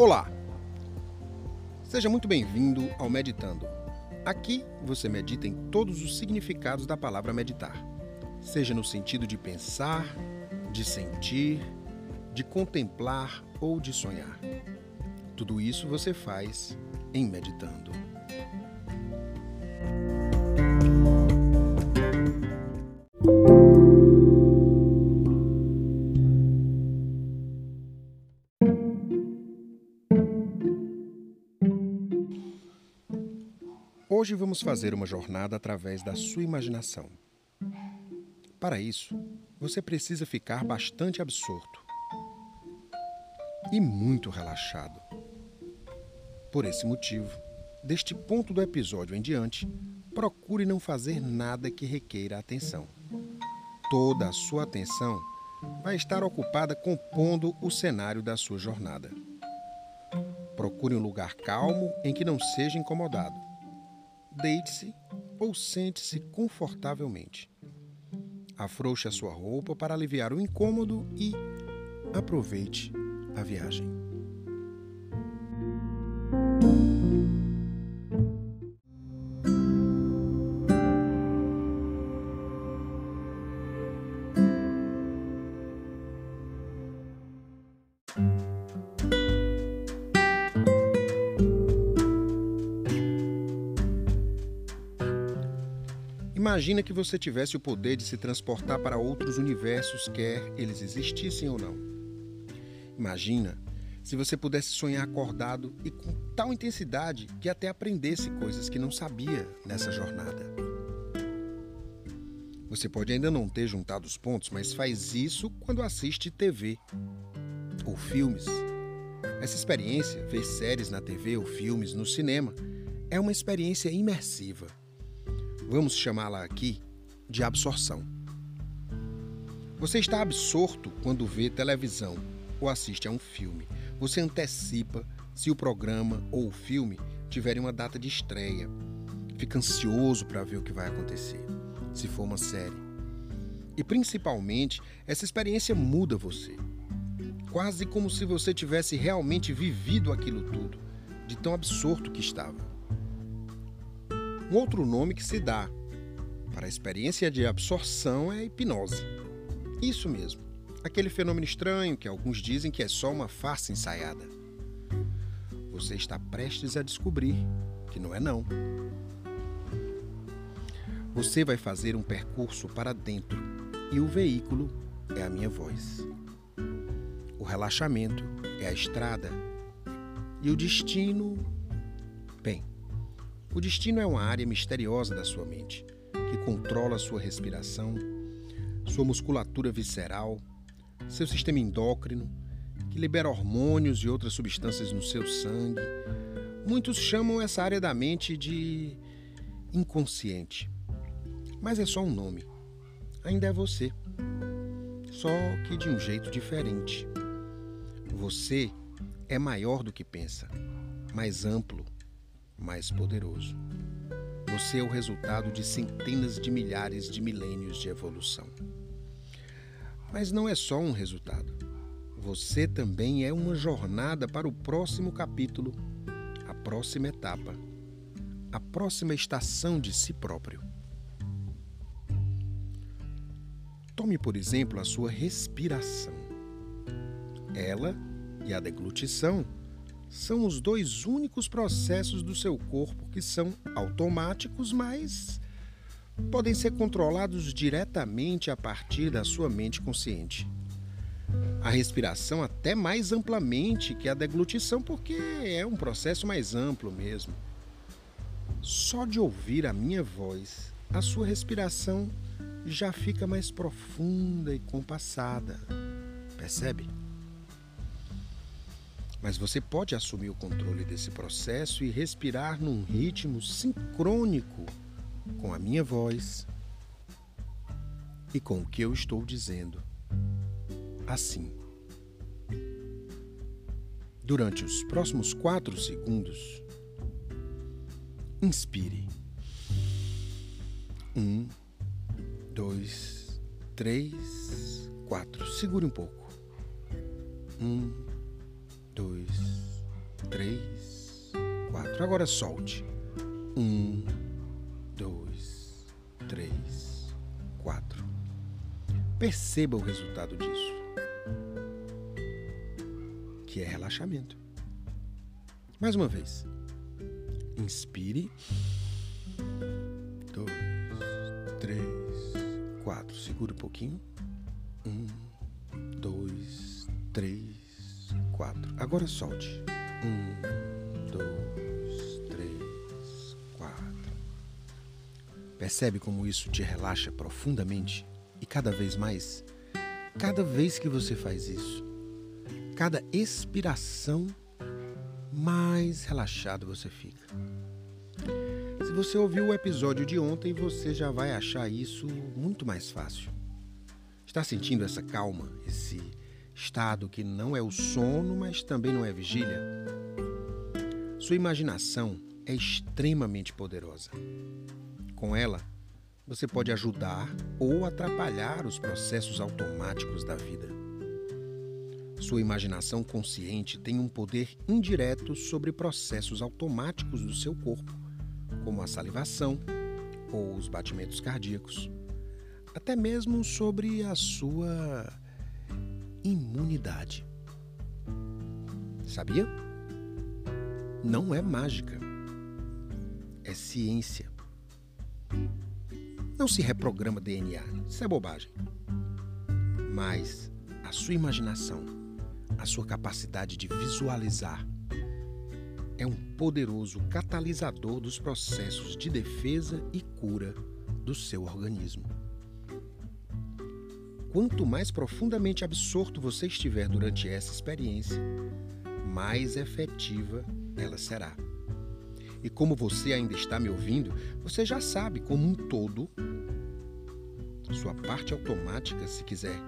Olá! Seja muito bem-vindo ao Meditando. Aqui você medita em todos os significados da palavra meditar, seja no sentido de pensar, de sentir, de contemplar ou de sonhar. Tudo isso você faz em Meditando. Hoje vamos fazer uma jornada através da sua imaginação. Para isso, você precisa ficar bastante absorto e muito relaxado. Por esse motivo, deste ponto do episódio em diante, procure não fazer nada que requeira atenção. Toda a sua atenção vai estar ocupada compondo o cenário da sua jornada. Procure um lugar calmo em que não seja incomodado deite-se ou sente-se confortavelmente. Afrouxe a sua roupa para aliviar o incômodo e aproveite a viagem. Imagina que você tivesse o poder de se transportar para outros universos, quer eles existissem ou não. Imagina se você pudesse sonhar acordado e com tal intensidade que até aprendesse coisas que não sabia nessa jornada. Você pode ainda não ter juntado os pontos, mas faz isso quando assiste TV ou filmes. Essa experiência, ver séries na TV ou filmes no cinema, é uma experiência imersiva vamos chamá-la aqui de absorção. Você está absorto quando vê televisão ou assiste a um filme. Você antecipa se o programa ou o filme tiverem uma data de estreia. Fica ansioso para ver o que vai acontecer, se for uma série. E principalmente, essa experiência muda você. Quase como se você tivesse realmente vivido aquilo tudo, de tão absorto que estava. Um outro nome que se dá para a experiência de absorção é hipnose. Isso mesmo, aquele fenômeno estranho que alguns dizem que é só uma farsa ensaiada. Você está prestes a descobrir que não é não. Você vai fazer um percurso para dentro e o veículo é a minha voz. O relaxamento é a estrada e o destino, bem, o destino é uma área misteriosa da sua mente, que controla sua respiração, sua musculatura visceral, seu sistema endócrino, que libera hormônios e outras substâncias no seu sangue. Muitos chamam essa área da mente de inconsciente. Mas é só um nome. Ainda é você. Só que de um jeito diferente. Você é maior do que pensa, mais amplo, mais poderoso. Você é o resultado de centenas de milhares de milênios de evolução. Mas não é só um resultado. Você também é uma jornada para o próximo capítulo, a próxima etapa, a próxima estação de si próprio. Tome, por exemplo, a sua respiração. Ela e a deglutição são os dois únicos processos do seu corpo que são automáticos, mas podem ser controlados diretamente a partir da sua mente consciente. A respiração até mais amplamente que a deglutição, porque é um processo mais amplo mesmo. Só de ouvir a minha voz, a sua respiração já fica mais profunda e compassada. Percebe? Mas você pode assumir o controle desse processo e respirar num ritmo sincrônico com a minha voz e com o que eu estou dizendo. Assim. Durante os próximos quatro segundos, inspire. Um, dois, três, quatro. Segure um pouco. Um, dois, três, quatro. Agora solte. Um, dois, três, quatro. Perceba o resultado disso, que é relaxamento. Mais uma vez. Inspire. Dois, três, quatro. Segura um pouquinho. Um, dois, três, quatro. Agora solte. Um, dois, três, quatro. Percebe como isso te relaxa profundamente e cada vez mais? Cada vez que você faz isso, cada expiração, mais relaxado você fica. Se você ouviu o episódio de ontem, você já vai achar isso muito mais fácil. Está sentindo essa calma, esse estado que não é o sono, mas também não é vigília? Sua imaginação é extremamente poderosa. Com ela, você pode ajudar ou atrapalhar os processos automáticos da vida. Sua imaginação consciente tem um poder indireto sobre processos automáticos do seu corpo como a salivação ou os batimentos cardíacos, até mesmo sobre a sua imunidade. Sabia? Não é mágica, é ciência. Não se reprograma DNA, isso é bobagem. Mas a sua imaginação, a sua capacidade de visualizar, é um poderoso catalisador dos processos de defesa e cura do seu organismo. Quanto mais profundamente absorto você estiver durante essa experiência, mais efetiva ela será. E como você ainda está me ouvindo, você já sabe como um todo, sua parte automática, se quiser,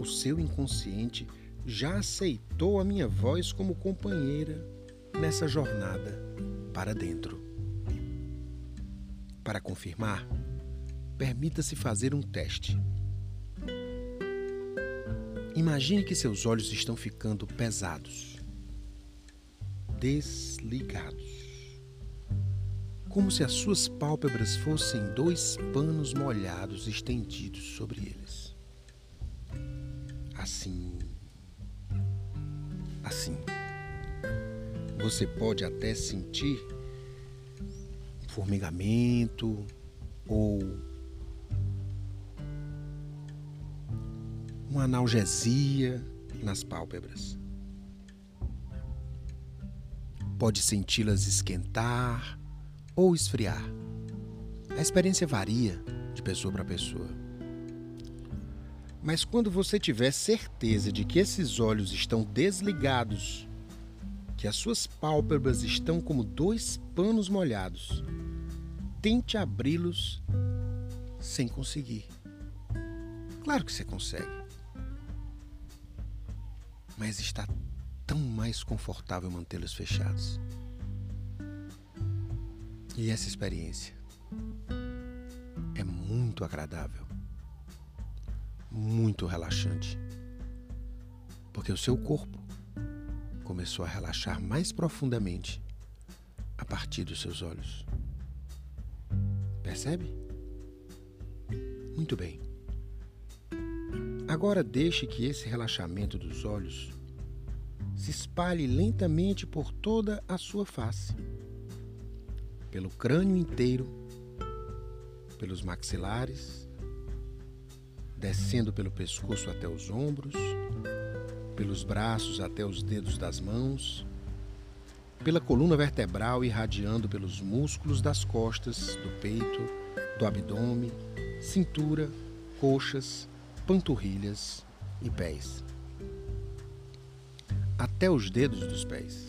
o seu inconsciente já aceitou a minha voz como companheira nessa jornada para dentro. Para confirmar, permita-se fazer um teste. Imagine que seus olhos estão ficando pesados, desligados, como se as suas pálpebras fossem dois panos molhados estendidos sobre eles. Assim, assim. Você pode até sentir formigamento ou uma analgesia nas pálpebras. Pode senti-las esquentar ou esfriar. A experiência varia de pessoa para pessoa. Mas quando você tiver certeza de que esses olhos estão desligados que as suas pálpebras estão como dois panos molhados. Tente abri-los sem conseguir. Claro que você consegue. Mas está tão mais confortável mantê-los fechados. E essa experiência é muito agradável, muito relaxante, porque o seu corpo começou a relaxar mais profundamente a partir dos seus olhos. Percebe? Muito bem. Agora deixe que esse relaxamento dos olhos se espalhe lentamente por toda a sua face, pelo crânio inteiro, pelos maxilares, descendo pelo pescoço até os ombros pelos braços até os dedos das mãos, pela coluna vertebral irradiando pelos músculos das costas, do peito, do abdômen, cintura, coxas, panturrilhas e pés. Até os dedos dos pés.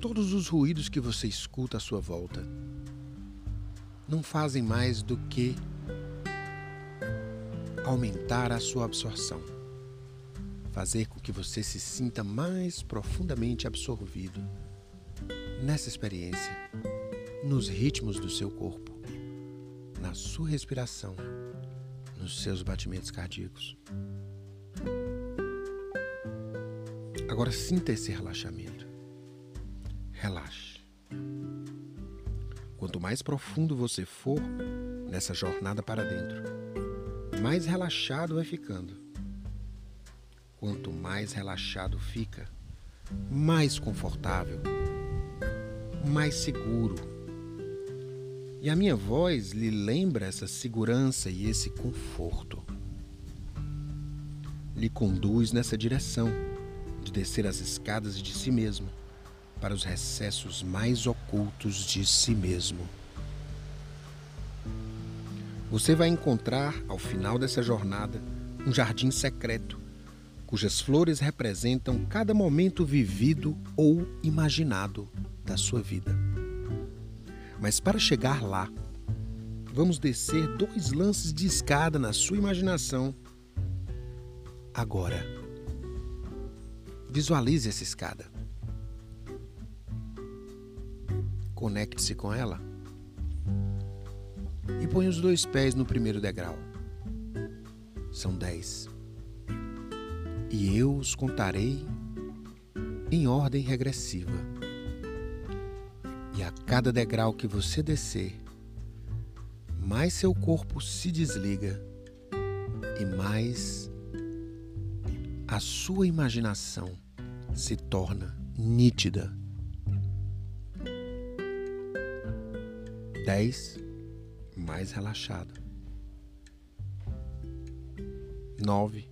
Todos os ruídos que você escuta à sua volta não fazem mais do que aumentar a sua absorção, fazer com que você se sinta mais profundamente absorvido nessa experiência, nos ritmos do seu corpo, na sua respiração, nos seus batimentos cardíacos. Agora sinta esse relaxamento. Relaxe. Quanto mais profundo você for nessa jornada para dentro, mais relaxado vai ficando. Quanto mais relaxado fica, mais confortável, mais seguro. E a minha voz lhe lembra essa segurança e esse conforto. Lhe conduz nessa direção de descer as escadas de si mesmo para os recessos mais ocultos de si mesmo. Você vai encontrar, ao final dessa jornada, um jardim secreto, cujas flores representam cada momento vivido ou imaginado da sua vida. Mas para chegar lá, vamos descer dois lances de escada na sua imaginação. Agora, visualize essa escada. Conecte-se com ela e põe os dois pés no primeiro degrau. São dez. E eu os contarei em ordem regressiva. E a cada degrau que você descer, mais seu corpo se desliga e mais a sua imaginação se torna nítida. 10. Mais relaxado. 9.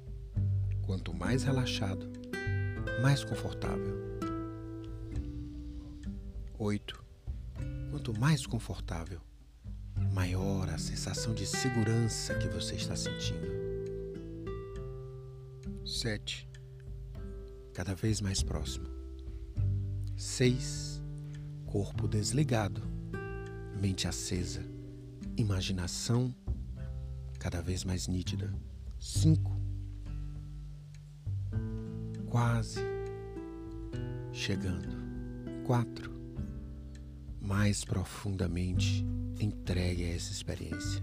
Quanto mais relaxado, mais confortável. 8. Quanto mais confortável, maior a sensação de segurança que você está sentindo. 7. Cada vez mais próximo. 6. Corpo desligado, mente acesa, imaginação cada vez mais nítida. 5. Quase chegando. 4 mais profundamente entregue a essa experiência.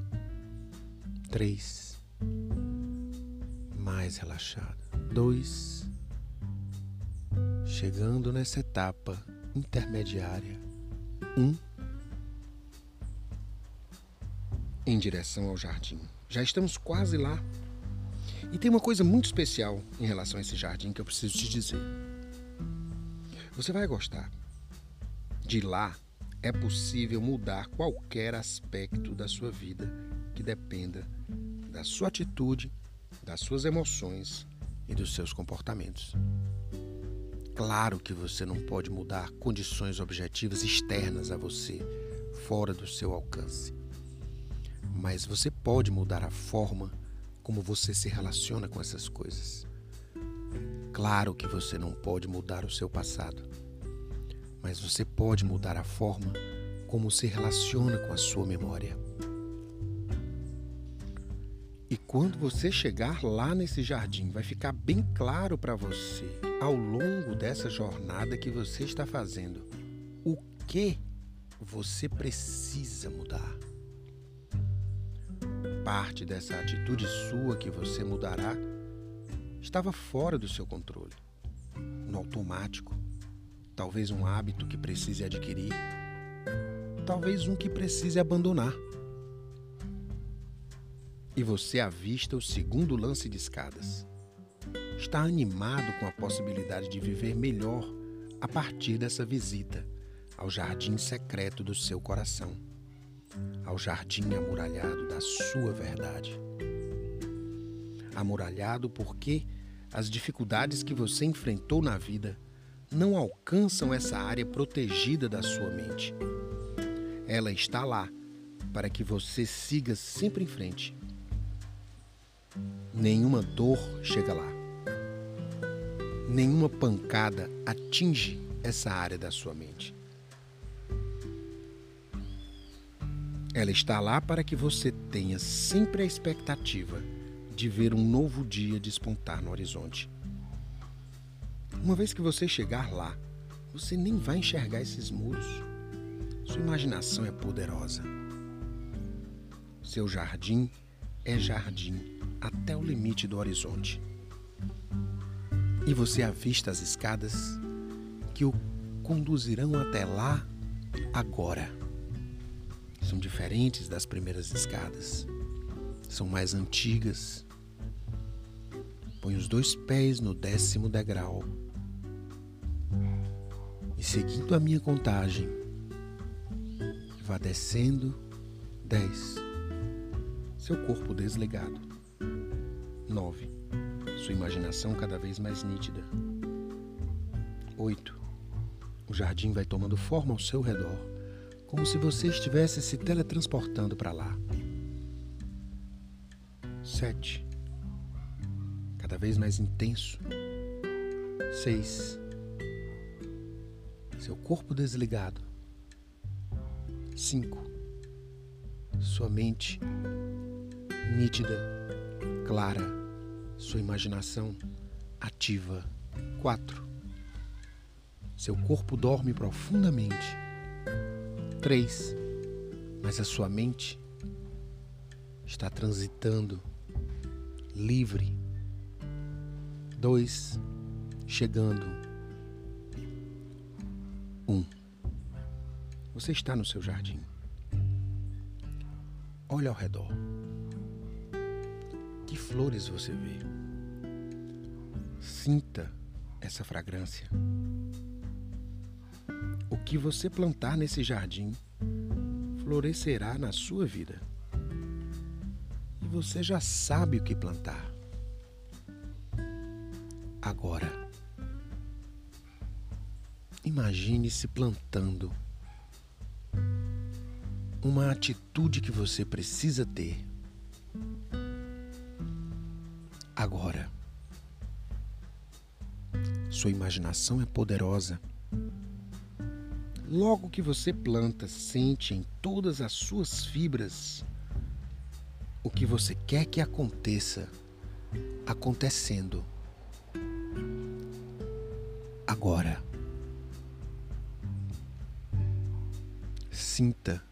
3. Mais relaxado. 2. Chegando nessa etapa intermediária. 1. Um, em direção ao jardim. Já estamos quase lá. E tem uma coisa muito especial em relação a esse jardim que eu preciso te dizer. Você vai gostar. De lá é possível mudar qualquer aspecto da sua vida que dependa da sua atitude, das suas emoções e dos seus comportamentos. Claro que você não pode mudar condições objetivas externas a você, fora do seu alcance. Mas você pode mudar a forma como você se relaciona com essas coisas. Claro que você não pode mudar o seu passado mas você pode mudar a forma como se relaciona com a sua memória. E quando você chegar lá nesse jardim, vai ficar bem claro para você, ao longo dessa jornada que você está fazendo, o que você precisa mudar. Parte dessa atitude sua que você mudará estava fora do seu controle, no automático talvez um hábito que precise adquirir, talvez um que precise abandonar. E você avista o segundo lance de escadas. Está animado com a possibilidade de viver melhor a partir dessa visita ao jardim secreto do seu coração, ao jardim amuralhado da sua verdade. Amuralhado porque as dificuldades que você enfrentou na vida não alcançam essa área protegida da sua mente. Ela está lá para que você siga sempre em frente. Nenhuma dor chega lá. Nenhuma pancada atinge essa área da sua mente. Ela está lá para que você tenha sempre a expectativa de ver um novo dia despontar no horizonte. Uma vez que você chegar lá, você nem vai enxergar esses muros. Sua imaginação é poderosa. Seu jardim é jardim até o limite do horizonte. E você avista as escadas que o conduzirão até lá agora. São diferentes das primeiras escadas. São mais antigas. Põe os dois pés no décimo degrau. E seguindo a minha contagem, vá descendo dez. Seu corpo desligado. nove. Sua imaginação cada vez mais nítida. oito. O jardim vai tomando forma ao seu redor, como se você estivesse se teletransportando para lá. Sete. Cada vez mais intenso. Seis. Seu corpo desligado. Cinco. Sua mente nítida, clara, sua imaginação ativa. Quatro seu corpo dorme profundamente. 3. Mas a sua mente está transitando livre. 2. Chegando. Você está no seu jardim. Olha ao redor. Que flores você vê? Sinta essa fragrância. O que você plantar nesse jardim florescerá na sua vida. E você já sabe o que plantar. Agora, imagine-se plantando uma atitude que você precisa ter. Agora, sua imaginação é poderosa Logo que você planta, sente em todas as suas fibras o que você quer que aconteça acontecendo. Agora. Sinta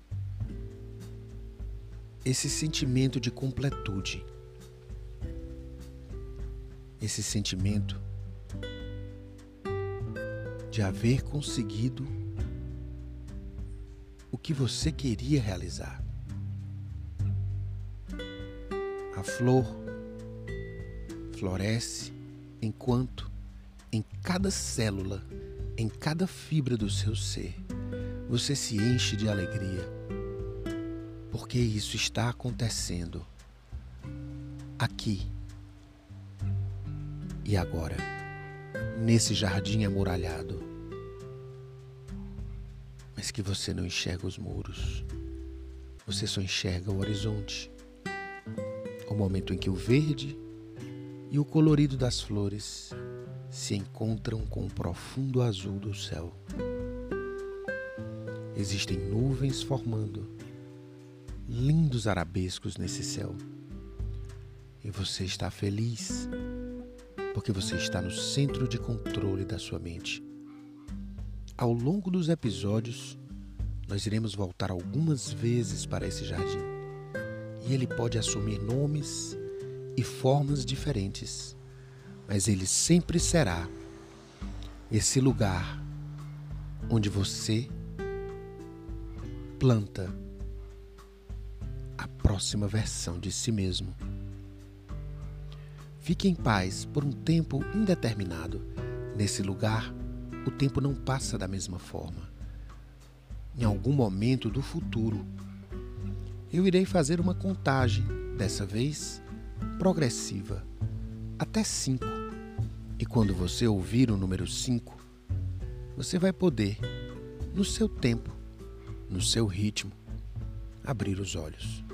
esse sentimento de completude. Esse sentimento de haver conseguido o que você queria realizar. A flor floresce enquanto em cada célula, em cada fibra do seu ser, você se enche de alegria, porque isso está acontecendo aqui e agora, nesse jardim amuralhado mas que você não enxerga os muros. Você só enxerga o horizonte. O momento em que o verde e o colorido das flores se encontram com o profundo azul do céu. Existem nuvens formando lindos arabescos nesse céu. E você está feliz porque você está no centro de controle da sua mente. Ao longo dos episódios, nós iremos voltar algumas vezes para esse jardim e ele pode assumir nomes e formas diferentes, mas ele sempre será esse lugar onde você planta próxima versão de si mesmo. Fique em paz por um tempo indeterminado nesse lugar o tempo não passa da mesma forma. Em algum momento do futuro, eu irei fazer uma contagem, dessa vez progressiva, até cinco. E quando você ouvir o número cinco, você vai poder, no seu tempo, no seu ritmo, abrir os olhos.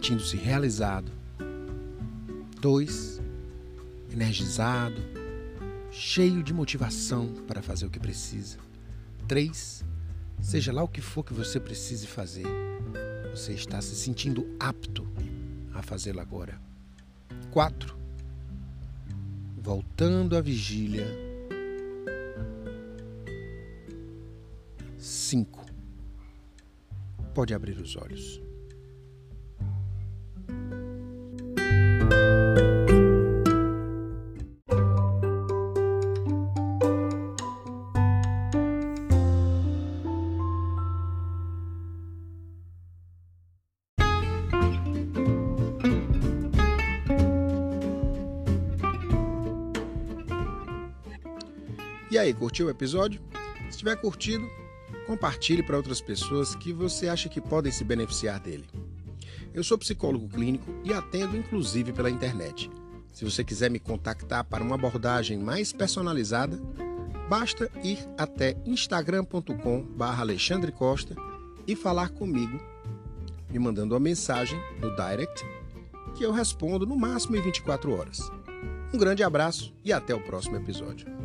Sentindo-se realizado. Dois, energizado, cheio de motivação para fazer o que precisa. Três, seja lá o que for que você precise fazer, você está se sentindo apto a fazê-lo agora. Quatro, voltando à vigília. Cinco, pode abrir os olhos. E aí, curtiu o episódio? Se tiver curtido, compartilhe para outras pessoas que você acha que podem se beneficiar dele. Eu sou psicólogo clínico e atendo inclusive pela internet. Se você quiser me contactar para uma abordagem mais personalizada, basta ir até instagram.com/alexandre Costa e falar comigo, me mandando uma mensagem no direct que eu respondo no máximo em 24 horas. Um grande abraço e até o próximo episódio.